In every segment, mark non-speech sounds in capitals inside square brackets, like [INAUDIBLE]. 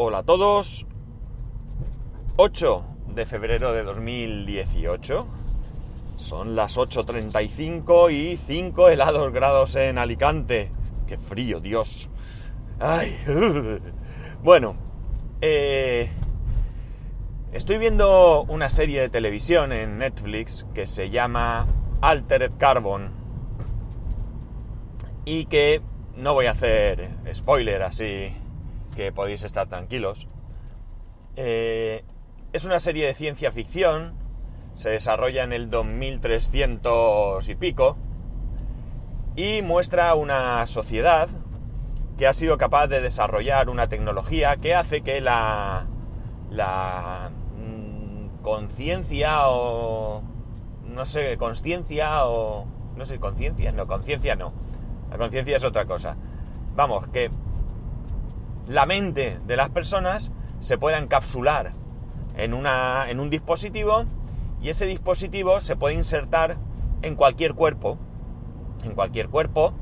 Hola a todos. 8 de febrero de 2018. Son las 8.35 y 5 helados grados en Alicante. ¡Qué frío, Dios! ¡Ay! [LAUGHS] Bueno, eh, estoy viendo una serie de televisión en Netflix que se llama Altered Carbon y que no voy a hacer spoiler así que podéis estar tranquilos. Eh, es una serie de ciencia ficción, se desarrolla en el 2300 y pico, y muestra una sociedad que ha sido capaz de desarrollar una tecnología que hace que la, la mm, conciencia o no sé, conciencia o no sé, conciencia, no, conciencia no. La conciencia es otra cosa. Vamos, que la mente de las personas se pueda encapsular en, una, en un dispositivo y ese dispositivo se puede insertar en cualquier cuerpo, en cualquier cuerpo,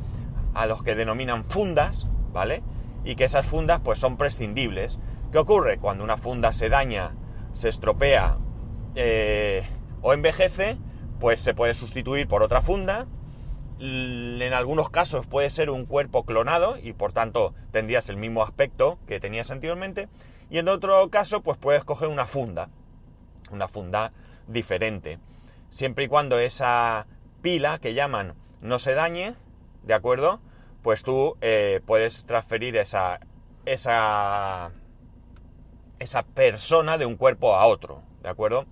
a los que denominan fundas, ¿vale? Y que esas fundas pues son prescindibles. ¿Qué ocurre? Cuando una funda se daña, se estropea eh, o envejece, pues se puede sustituir por otra funda en algunos casos puede ser un cuerpo clonado y por tanto tendrías el mismo aspecto que tenías anteriormente. Y en otro caso, pues puedes coger una funda, una funda diferente. Siempre y cuando esa pila que llaman no se dañe, ¿de acuerdo? Pues tú eh, puedes transferir esa, esa, esa persona de un cuerpo a otro, ¿de acuerdo?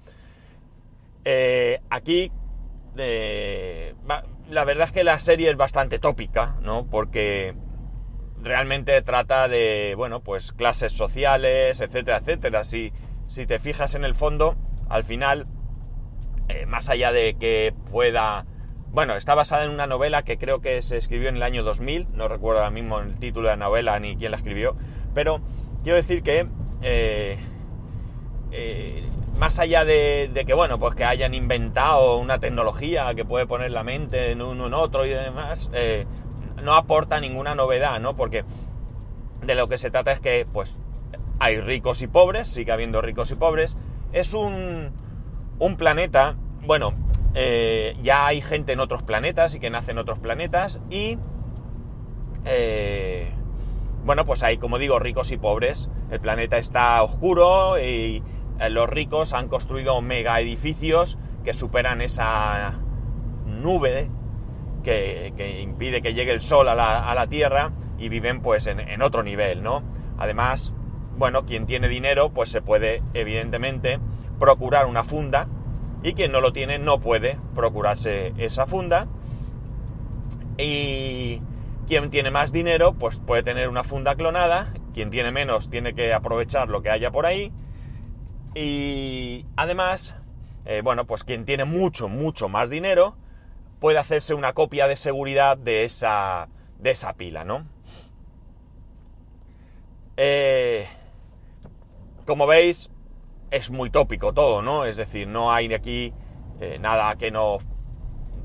Eh, aquí la verdad es que la serie es bastante tópica, ¿no? Porque realmente trata de, bueno, pues clases sociales, etcétera, etcétera. Si, si te fijas en el fondo, al final, eh, más allá de que pueda... Bueno, está basada en una novela que creo que se escribió en el año 2000, no recuerdo ahora mismo el título de la novela ni quién la escribió, pero quiero decir que eh, más allá de, que, bueno, pues que hayan inventado una tecnología que puede poner la mente en uno en otro y demás, eh, no aporta ninguna novedad, ¿no? Porque de lo que se trata es que, pues, hay ricos y pobres, sigue habiendo ricos y pobres. Es un, un planeta, bueno, eh, ya hay gente en otros planetas y que nace en otros planetas y... Eh, bueno, pues hay, como digo, ricos y pobres. El planeta está oscuro y eh, los ricos han construido mega edificios que superan esa nube que, impide que llegue el sol a la, Tierra y viven pues en, otro nivel, ¿no? Además, bueno, quien tiene dinero pues se puede evidentemente procurar una funda y quien no lo tiene no puede procurarse esa funda. Y quien tiene más dinero pues puede tener una funda clonada, quien tiene menos tiene que aprovechar lo que haya por ahí y además, eh, bueno, pues quien tiene mucho, mucho más dinero puede hacerse una copia de seguridad de esa, de esa pila, ¿no? Eh, como veis, es muy tópico todo, ¿no? Es decir, no hay aquí eh, nada que no,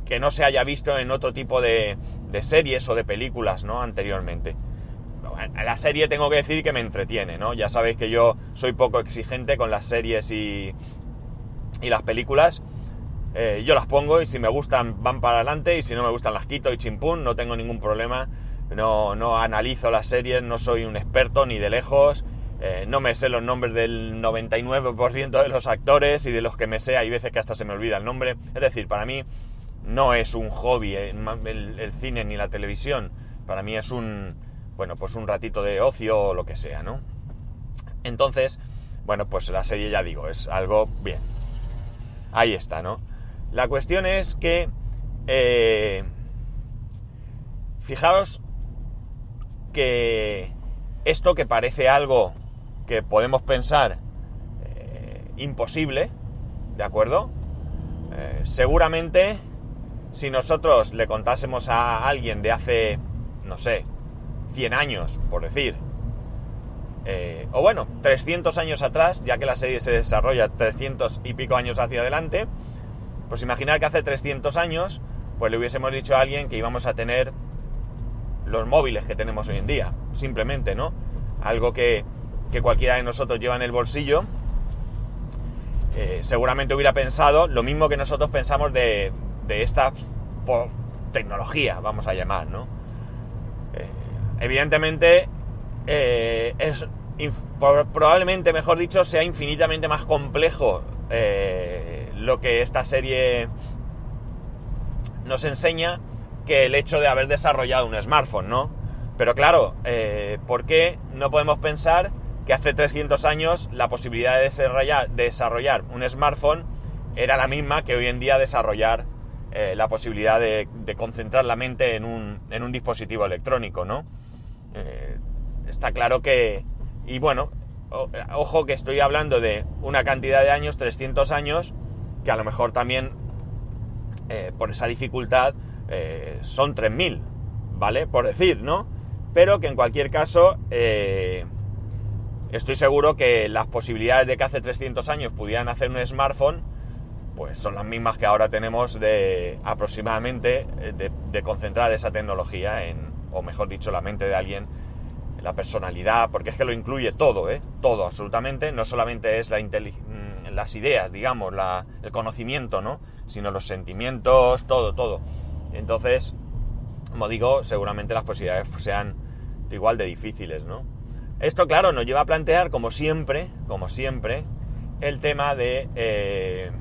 que no se haya visto en otro tipo de, de series o de películas, ¿no? Anteriormente la serie tengo que decir que me entretiene, ¿no? Ya sabéis que yo soy poco exigente con las series y, y las películas. Eh, yo las pongo y si me gustan van para adelante y si no me gustan las quito y chimpún, no tengo ningún problema. No, no analizo las series, no soy un experto ni de lejos. Eh, no me sé los nombres del 99% de los actores y de los que me sé hay veces que hasta se me olvida el nombre. Es decir, para mí no es un hobby eh, el cine ni la televisión. Para mí es un, bueno, pues un ratito de ocio o lo que sea, ¿no? Entonces, bueno, pues la serie ya digo, es algo bien. Ahí está, ¿no? La cuestión es que, eh, fijaos que esto que parece algo que podemos pensar eh, imposible, ¿de acuerdo? Eh, seguramente si nosotros le contásemos a alguien de hace, no sé, 100 años, por decir. Eh, o bueno, 300 años atrás, ya que la serie se desarrolla 300 y pico años hacia adelante, pues imaginar que hace 300 años, pues le hubiésemos dicho a alguien que íbamos a tener los móviles que tenemos hoy en día, simplemente, ¿no? Algo que que cualquiera de nosotros lleva en el bolsillo, eh, seguramente hubiera pensado lo mismo que nosotros pensamos de, esta tecnología, vamos a llamar, ¿no? Eh, evidentemente, eh, es probablemente, mejor dicho, sea infinitamente más complejo lo que esta serie nos enseña que el hecho de haber desarrollado un smartphone, ¿no? Pero claro, ¿por qué no podemos pensar que hace 300 años la posibilidad de desarrollar, un smartphone era la misma que hoy en día desarrollar eh, la posibilidad de, concentrar la mente en un, dispositivo electrónico, ¿no? Eh, está claro que... Y bueno, ojo que estoy hablando de una cantidad de años, 300 años, que a lo mejor también eh, por esa dificultad son 3000, ¿vale? Por decir, ¿no? Pero que en cualquier caso estoy seguro que las posibilidades de que hace 300 años pudieran hacer un smartphone, pues son las mismas que ahora tenemos de aproximadamente eh, de, concentrar esa tecnología en, o mejor dicho, la mente de alguien, la personalidad, porque es que lo incluye todo, ¿eh? Todo, absolutamente, no solamente es la mm, las ideas, digamos, el conocimiento, ¿no? Sino los sentimientos, todo, todo. Entonces, como digo, seguramente las posibilidades sean igual de difíciles, ¿no? Esto, claro, nos lleva a plantear, como siempre, como siempre, el tema de eh,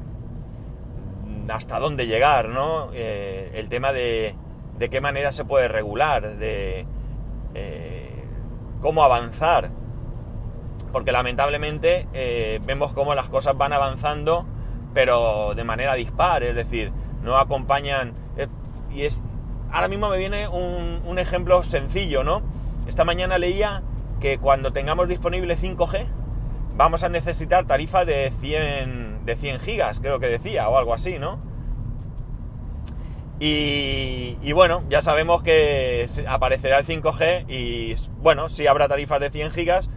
hasta dónde llegar, ¿no? Eh, el tema de, de, qué manera se puede regular, de eh, cómo avanzar. Porque lamentablemente vemos cómo las cosas van avanzando, pero de manera dispar, es decir, no acompañan. y es. Ahora mismo me viene un, un ejemplo sencillo, ¿no? Esta mañana leía que cuando tengamos disponible 5G vamos a necesitar tarifa de 100, de 100 gigas, creo que decía, o algo así, ¿no? Y, bueno, ya sabemos que aparecerá el 5G y bueno, sí habrá tarifas de 100 gigas,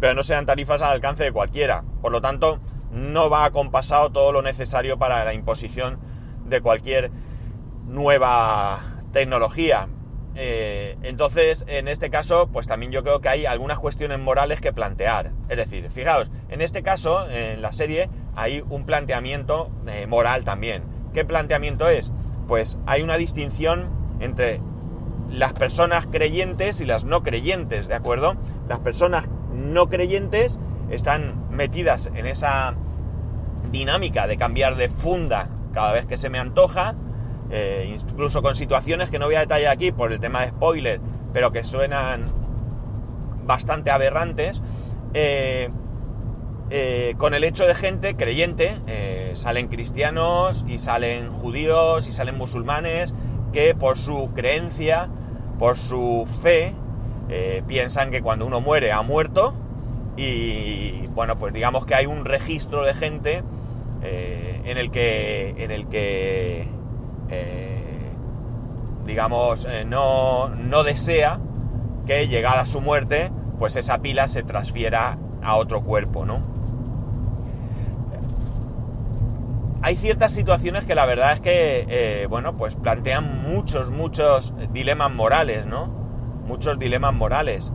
pero no sean tarifas al alcance de cualquiera. Por lo tanto, no va acompasado todo lo necesario para la imposición de cualquier nueva tecnología. Eh, entonces, en este caso, pues también yo creo que hay algunas cuestiones morales que plantear. Es decir, fijaos, en este caso, en la serie, hay un planteamiento eh, moral también. ¿Qué planteamiento es? Pues hay una distinción entre las personas creyentes y las no creyentes, ¿de acuerdo? Las personas no creyentes están metidas en esa dinámica de cambiar de funda cada vez que se me antoja, eh, incluso con situaciones que no voy a detallar aquí por el tema de spoiler, pero que suenan bastante aberrantes, eh, eh, con el hecho de gente creyente, salen cristianos y salen judíos y salen musulmanes que por su creencia, por su fe, piensan que cuando uno muere ha muerto y bueno, pues digamos que hay un registro de gente en el que, en el que eh, digamos, eh, no, no desea que llegada su muerte, pues esa pila se transfiera a otro cuerpo, ¿no? Hay ciertas situaciones que la verdad es que, eh, bueno, pues plantean muchos, muchos dilemas morales, ¿no? Muchos dilemas morales.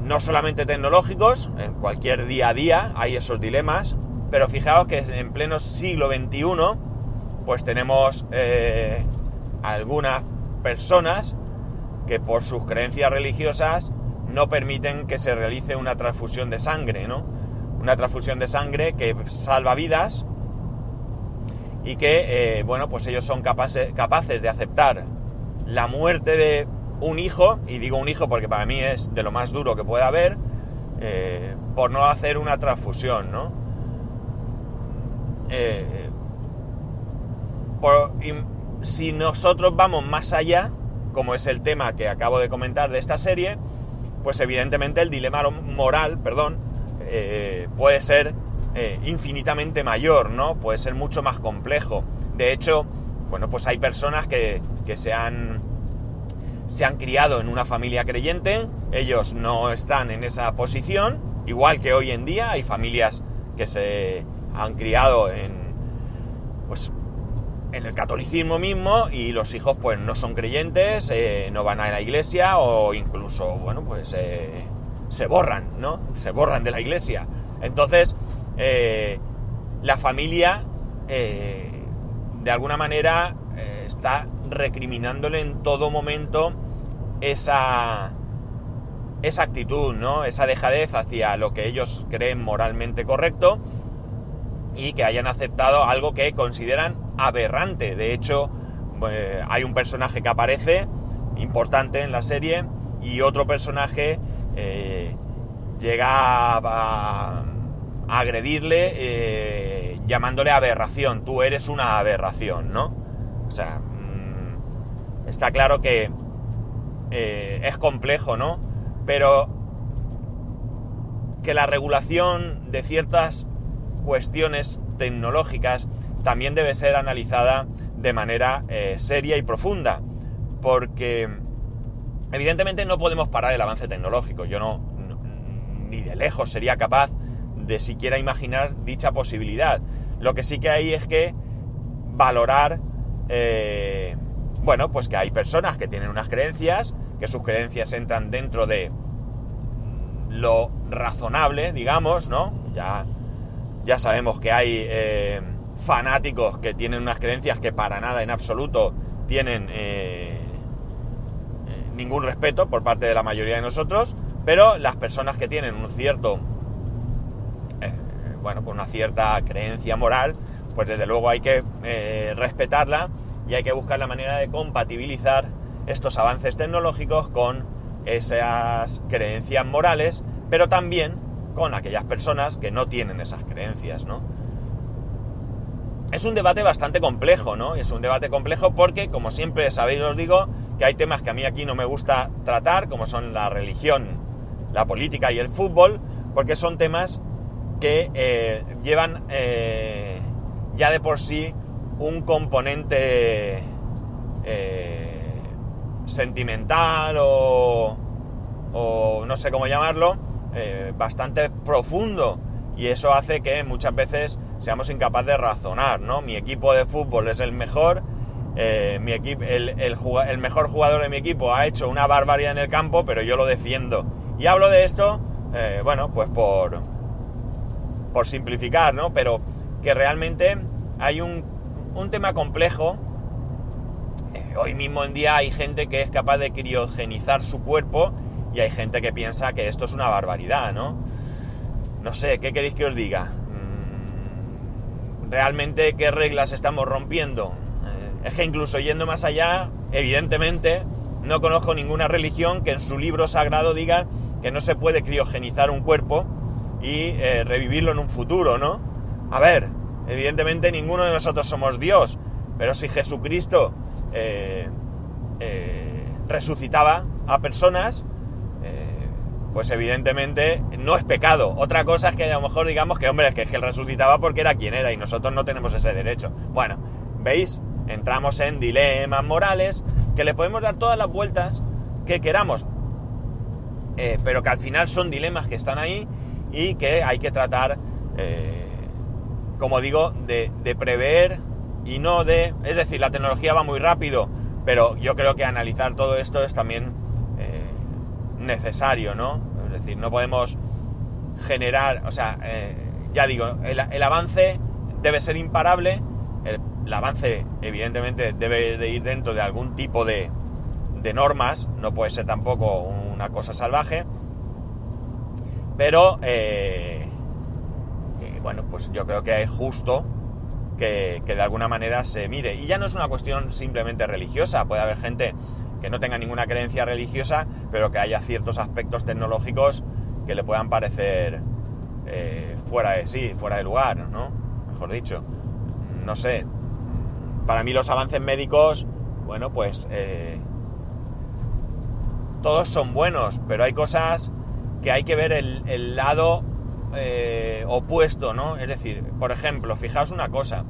no solamente tecnológicos, en cualquier día a día hay esos dilemas, pero fijaos que en pleno siglo XXI pues tenemos eh, algunas personas que por sus creencias religiosas no permiten que se realice una transfusión de sangre, ¿no? Una transfusión de sangre que salva vidas y que, eh, bueno, pues ellos son capaces, capaces de aceptar la muerte de un hijo, y digo un hijo porque para mí es de lo más duro que puede haber, eh, por no hacer una transfusión, ¿no? si nosotros vamos más allá, como es el tema que acabo de comentar de esta serie, pues evidentemente el dilema moral, perdón, eh, puede ser eh, infinitamente mayor, ¿no? Puede ser mucho más complejo. De hecho, bueno, pues hay personas que, que se han se han criado en una familia creyente, ellos no están en esa posición, igual que hoy en día hay familias que se han criado en pues en el catolicismo mismo y los hijos pues no son creyentes, eh, no van a la iglesia o incluso, bueno, pues eh, se borran, ¿no? Se borran de la iglesia. Entonces, eh, la familia, eh, de alguna manera, eh, está recriminándole en todo momento esa, esa actitud, ¿no? Esa dejadez hacia lo que ellos creen moralmente correcto y que hayan aceptado algo que consideran aberrante. De hecho, hay un personaje que aparece importante en la serie y otro personaje llega a, agredirle eh, llamándole aberración. Tú eres una aberración, ¿no? O sea, mm, está claro que eh, es complejo, ¿no? Pero que la regulación de ciertas cuestiones tecnológicas también debe ser analizada de manera eh, seria y profunda, porque evidentemente no podemos parar el avance tecnológico. Yo no, ni de lejos sería capaz de siquiera imaginar dicha posibilidad. Lo que sí que hay es que valorar, eh, bueno, pues que hay personas que tienen unas creencias, que sus creencias entran dentro de lo razonable, digamos, ¿no? Ya, ya sabemos que hay eh, fanáticos que tienen unas creencias que para nada en absoluto tienen eh, ningún respeto por parte de la mayoría de nosotros, pero las personas que tienen un cierto bueno, con una cierta creencia moral, pues desde luego hay que eh, respetarla y hay que buscar la manera de compatibilizar estos avances tecnológicos con esas creencias morales, pero también con aquellas personas que no tienen esas creencias, ¿no? Es un debate bastante complejo, ¿no? Es un debate complejo porque, como siempre sabéis, os digo, que hay temas que a mí aquí no me gusta tratar, como son la religión, la política y el fútbol, porque son temas que eh, llevan eh, ya de por sí un componente eh, sentimental o, o, no sé cómo llamarlo, bastante profundo. Y eso hace que muchas veces seamos incapaces de razonar, ¿no? Mi equipo de fútbol es el mejor, mi equipo, el, el, el, mejor jugador de mi equipo ha hecho una barbaridad en el campo, pero yo lo defiendo. Y hablo de esto, bueno, pues por, por simplificar, ¿no? Pero que realmente hay un, tema complejo. Eh, hoy mismo en día hay gente que es capaz de criogenizar su cuerpo y hay gente que piensa que esto es una barbaridad, ¿no? No sé, ¿qué queréis que os diga? Mm, ¿Realmente qué reglas estamos rompiendo? Eh, es que incluso yendo más allá, evidentemente, no conozco ninguna religión que en su libro sagrado diga que no se puede criogenizar un cuerpo y eh, revivirlo en un futuro, ¿no? A ver, evidentemente ninguno de nosotros somos Dios, pero si Jesucristo eh, eh, resucitaba a personas, pues evidentemente no es pecado. Otra cosa es que a lo mejor digamos que, hombre, es que, es que él resucitaba porque era quien era y nosotros no tenemos ese derecho. Bueno, ¿veis? Entramos en dilemas morales que le podemos dar todas las vueltas que queramos, pero que al final son dilemas que están ahí y que hay que tratar, eh, como digo, de, prever y no de... Es decir, la tecnología va muy rápido, pero yo creo que analizar todo esto es también eh, necesario, ¿no? Es decir, no podemos generar, o sea, eh, ya digo, el, avance debe ser imparable, el, avance evidentemente debe de ir dentro de algún tipo de, de normas, no puede ser tampoco una cosa salvaje, pero, eh, eh, bueno, pues yo creo que es justo que, de alguna manera se mire. Y ya no es una cuestión simplemente religiosa, puede haber gente que no tenga ninguna creencia religiosa, pero que haya ciertos aspectos tecnológicos que le puedan parecer eh, fuera de sí, fuera de lugar, ¿no? Mejor dicho. No sé. Para mí los avances médicos, bueno, pues todos son buenos, pero hay cosas que hay que ver el, lado eh, opuesto, ¿no? Es decir, por ejemplo, fijaos una cosa,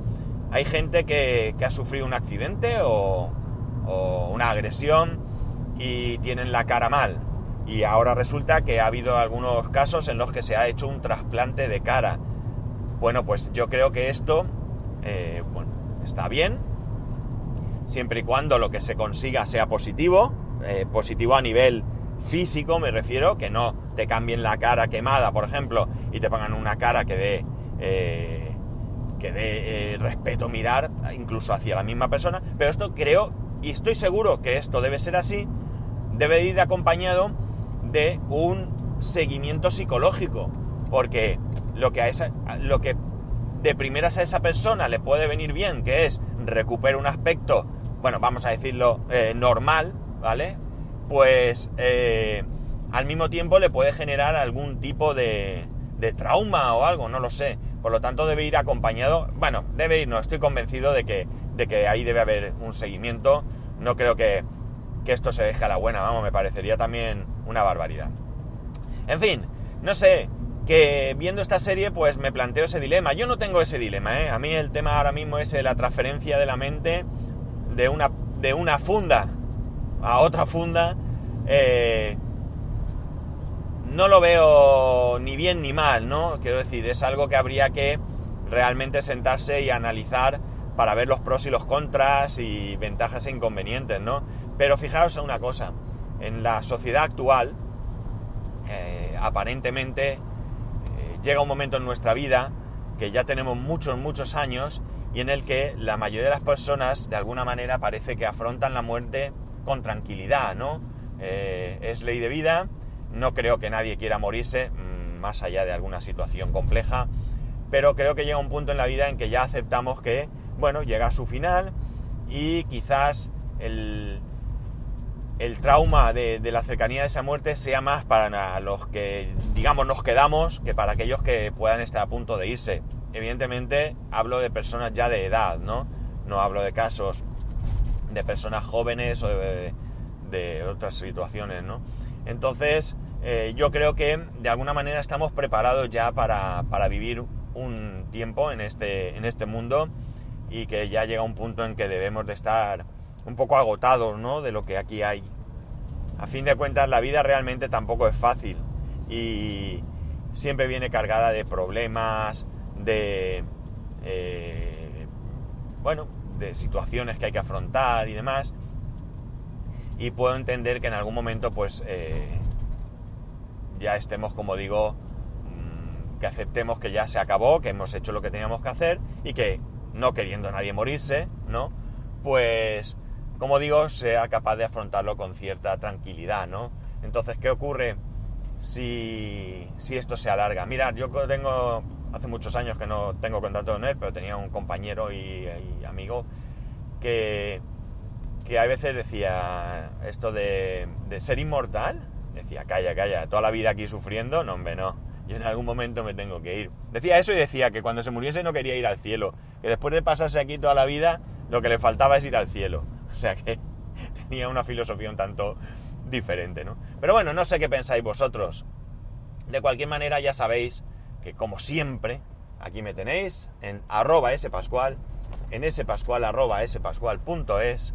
hay gente que, ha sufrido un accidente o, una agresión y tienen la cara mal. Y ahora resulta que ha habido algunos casos en los que se ha hecho un trasplante de cara. Bueno, pues yo creo que esto eh, está bien, siempre y cuando lo que se consiga sea positivo, eh, positivo a nivel físico me refiero, que no te cambien la cara quemada, por ejemplo, y te pongan una cara que dé eh, que dé eh, respeto mirar, incluso hacia la misma persona, pero esto creo, y estoy seguro que esto debe ser así, debe ir acompañado de un seguimiento psicológico, porque lo que, a esa, lo que de primeras a esa persona le puede venir bien, que es recuperar un aspecto, bueno, vamos a decirlo, eh, normal, ¿vale? Pues al mismo tiempo le puede generar algún tipo de, trauma o algo, no lo sé. Por lo tanto debe ir acompañado, bueno, debe ir, no, estoy convencido de que, de que ahí debe haber un seguimiento. No creo que, que esto se deje a la buena, vamos, me parecería también una barbaridad. En fin, no sé, que viendo esta serie pues me planteo ese dilema. Yo no tengo ese dilema, ¿eh? A mí el tema ahora mismo es la transferencia de la mente de una, de una funda a otra funda. Eh, no lo veo ni bien ni mal, ¿no? Quiero decir, es algo que habría que realmente sentarse y analizar para ver los pros y los contras y ventajas e inconvenientes, ¿no? Pero fijaos en una cosa, en la sociedad actual, eh, aparentemente llega un momento en nuestra vida que ya tenemos muchos, muchos años y en el que la mayoría de las personas de alguna manera parece que afrontan la muerte con tranquilidad, ¿no? Eh, es ley de vida, no creo que nadie quiera morirse, mm, más allá de alguna situación compleja, pero creo que llega un punto en la vida en que ya aceptamos que, bueno, llega a su final y quizás el, el trauma de, la cercanía de esa muerte sea más para los que, digamos, nos quedamos que para aquellos que puedan estar a punto de irse. Evidentemente hablo de personas ya de edad, ¿no? No hablo de casos de personas jóvenes o de, otras situaciones, ¿no? Entonces, eh, yo creo que de alguna manera estamos preparados ya para, para vivir un tiempo en este, en este mundo y que ya llega un punto en que debemos de estar un poco agotado ¿no? de lo que aquí hay. A fin de cuentas, la vida realmente tampoco es fácil y siempre viene cargada de problemas, de... Eh, bueno, de situaciones que hay que afrontar y demás. Y puedo entender que en algún momento, pues, eh, ya estemos, como digo, mm, que aceptemos que ya se acabó, que hemos hecho lo que teníamos que hacer y que, no queriendo nadie morirse, ¿no? Pues como digo, sea capaz de afrontarlo con cierta tranquilidad, ¿no? Entonces, ¿qué ocurre si, esto se alarga? Mirad, yo tengo, hace muchos años que no tengo contacto con él, pero tenía un compañero y, amigo que, que a veces decía esto de, ser inmortal, decía, calla, calla, toda la vida aquí sufriendo, no, hombre, no. Yo en algún momento me tengo que ir. Decía eso y decía que cuando se muriese no quería ir al cielo, que después de pasarse aquí toda la vida, lo que le faltaba es ir al cielo. [LAUGHS] O sea que [LAUGHS] tenía una filosofía un tanto diferente, ¿no? Pero bueno, no sé qué pensáis vosotros. De cualquier manera, ya sabéis que como siempre, aquí me tenéis en arroba spascual, en spascual arroba spascual.es.